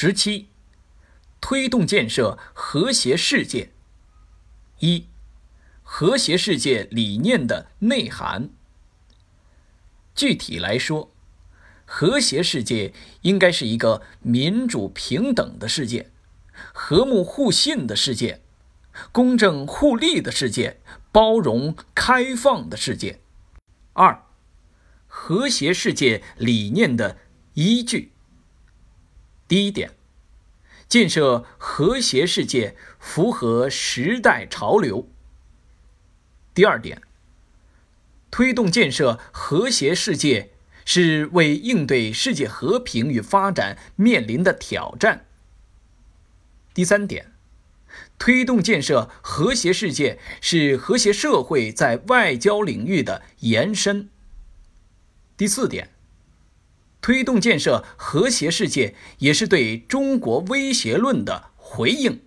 十七，推动建设和谐世界。一，和谐世界理念的内涵。具体来说，和谐世界应该是一个民主平等的世界，和睦互信的世界，公正互利的世界，包容开放的世界。二，和谐世界理念的依据。第一点，建设和谐世界符合时代潮流。第二点，推动建设和谐世界是为应对世界和平与发展面临的挑战。第三点，推动建设和谐世界是和谐社会在外交领域的延伸。第四点。推动建设和谐世界，也是对中国威胁论的回应。